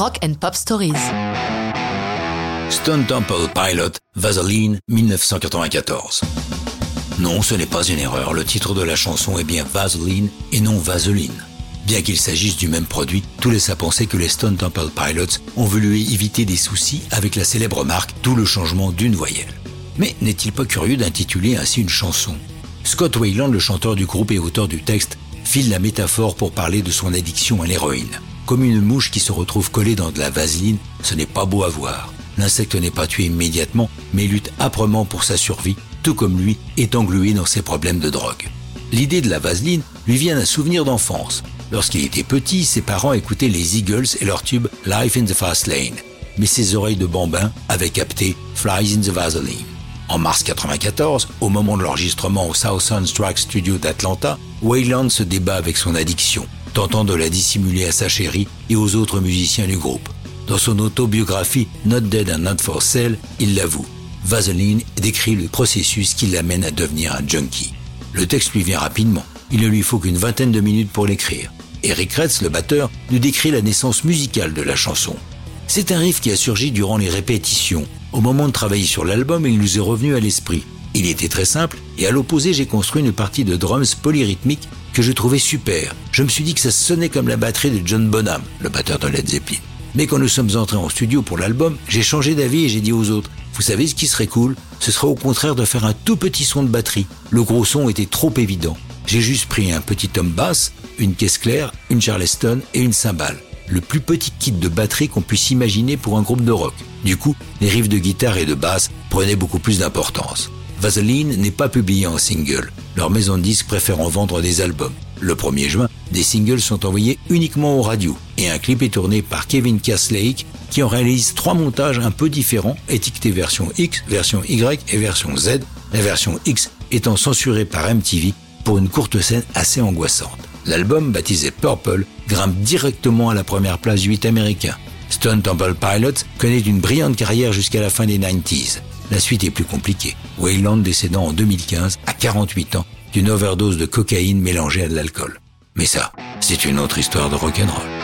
Rock and Pop Stories. Stone Temple Pilot, Vaseline, 1994. Non, ce n'est pas une erreur. Le titre de la chanson est bien Vaseline et non Vaseline. Bien qu'il s'agisse du même produit, tout laisse à penser que les Stone Temple Pilots ont voulu éviter des soucis avec la célèbre marque, d'où le changement d'une voyelle. Mais n'est-il pas curieux d'intituler ainsi une chanson? Scott Wayland, le chanteur du groupe et auteur du texte, file la métaphore pour parler de son addiction à l'héroïne. Comme une mouche qui se retrouve collée dans de la vaseline, ce n'est pas beau à voir. L'insecte n'est pas tué immédiatement, mais lutte âprement pour sa survie, tout comme lui est englué dans ses problèmes de drogue. L'idée de la vaseline lui vient d'un souvenir d'enfance. Lorsqu'il était petit, ses parents écoutaient les Eagles et leur tube Life in the Fast Lane. Mais ses oreilles de bambin avaient capté Flies in the Vaseline. En mars 94, au moment de l'enregistrement au Southern Strike Studio d'Atlanta, Wayland se débat avec son addiction, tentant de la dissimuler à sa chérie et aux autres musiciens du groupe. Dans son autobiographie Not Dead and Not For Sale, il l'avoue. Vaseline décrit le processus qui l'amène à devenir un junkie. Le texte lui vient rapidement. Il ne lui faut qu'une vingtaine de minutes pour l'écrire. Eric Retz, le batteur, nous décrit la naissance musicale de la chanson. C'est un riff qui a surgi durant les répétitions. Au moment de travailler sur l'album, il nous est revenu à l'esprit. Il était très simple, et à l'opposé, j'ai construit une partie de drums polyrythmique que je trouvais super. Je me suis dit que ça sonnait comme la batterie de John Bonham, le batteur de Led Zeppelin. Mais quand nous sommes entrés en studio pour l'album, j'ai changé d'avis et j'ai dit aux autres, vous savez ce qui serait cool? Ce serait au contraire de faire un tout petit son de batterie. Le gros son était trop évident. J'ai juste pris un petit tom basse, une caisse claire, une charleston et une cymbale. Le plus petit kit de batterie qu'on puisse imaginer pour un groupe de rock. Du coup, les riffs de guitare et de basse prenaient beaucoup plus d'importance. Vaseline n'est pas publié en single, leur maison de disques préférant vendre des albums. Le 1er juin, des singles sont envoyés uniquement aux radios et un clip est tourné par Kevin Caslake qui en réalise trois montages un peu différents, étiquetés version X, version Y et version Z, la version X étant censurée par MTV pour une courte scène assez angoissante. L'album, baptisé Purple, grimpe directement à la première place du 8 américain. Stone Temple Pilots connaît une brillante carrière jusqu'à la fin des 90s. La suite est plus compliquée. Wayland décédant en 2015 à 48 ans d'une overdose de cocaïne mélangée à de l'alcool. Mais ça, c'est une autre histoire de rock'n'roll.